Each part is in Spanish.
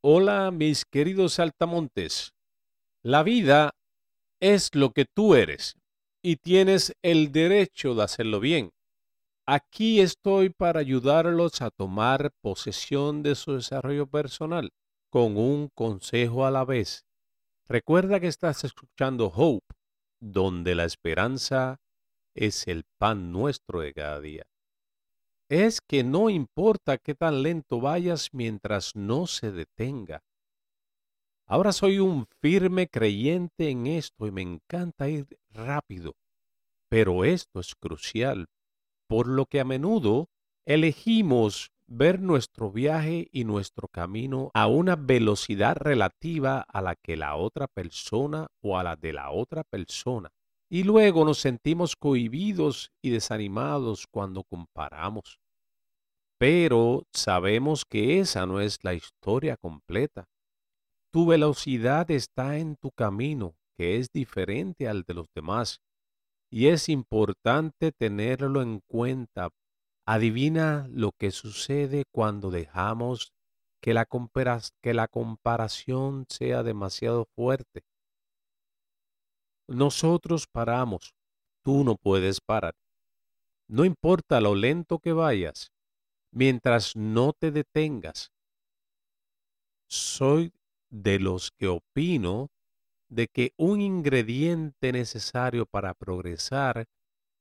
Hola mis queridos saltamontes. La vida es lo que tú eres y tienes el derecho de hacerlo bien. Aquí estoy para ayudarlos a tomar posesión de su desarrollo personal con un consejo a la vez. Recuerda que estás escuchando Hope, donde la esperanza es el pan nuestro de cada día es que no importa qué tan lento vayas mientras no se detenga. Ahora soy un firme creyente en esto y me encanta ir rápido. Pero esto es crucial, por lo que a menudo elegimos ver nuestro viaje y nuestro camino a una velocidad relativa a la que la otra persona o a la de la otra persona. Y luego nos sentimos cohibidos y desanimados cuando comparamos. Pero sabemos que esa no es la historia completa. Tu velocidad está en tu camino, que es diferente al de los demás, y es importante tenerlo en cuenta. Adivina lo que sucede cuando dejamos que la, que la comparación sea demasiado fuerte. Nosotros paramos, tú no puedes parar. No importa lo lento que vayas, mientras no te detengas. Soy de los que opino de que un ingrediente necesario para progresar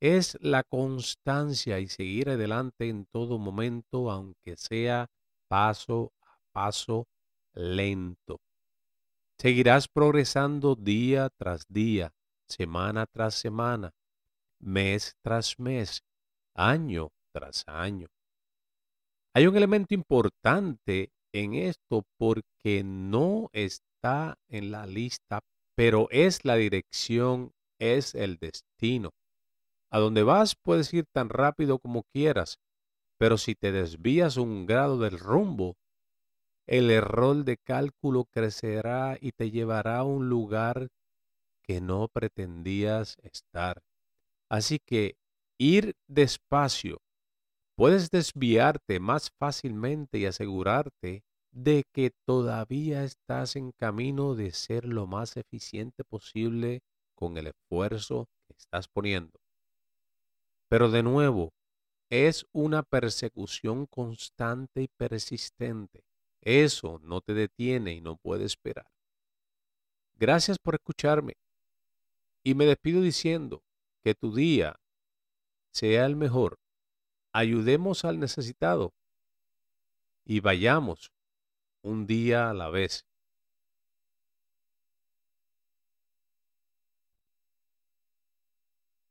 es la constancia y seguir adelante en todo momento, aunque sea paso a paso lento. Seguirás progresando día tras día, semana tras semana, mes tras mes, año tras año. Hay un elemento importante en esto porque no está en la lista, pero es la dirección, es el destino. A donde vas puedes ir tan rápido como quieras, pero si te desvías un grado del rumbo, el error de cálculo crecerá y te llevará a un lugar que no pretendías estar. Así que ir despacio puedes desviarte más fácilmente y asegurarte de que todavía estás en camino de ser lo más eficiente posible con el esfuerzo que estás poniendo. Pero de nuevo, es una persecución constante y persistente. Eso no te detiene y no puede esperar. Gracias por escucharme. Y me despido diciendo que tu día sea el mejor ayudemos al necesitado y vayamos un día a la vez.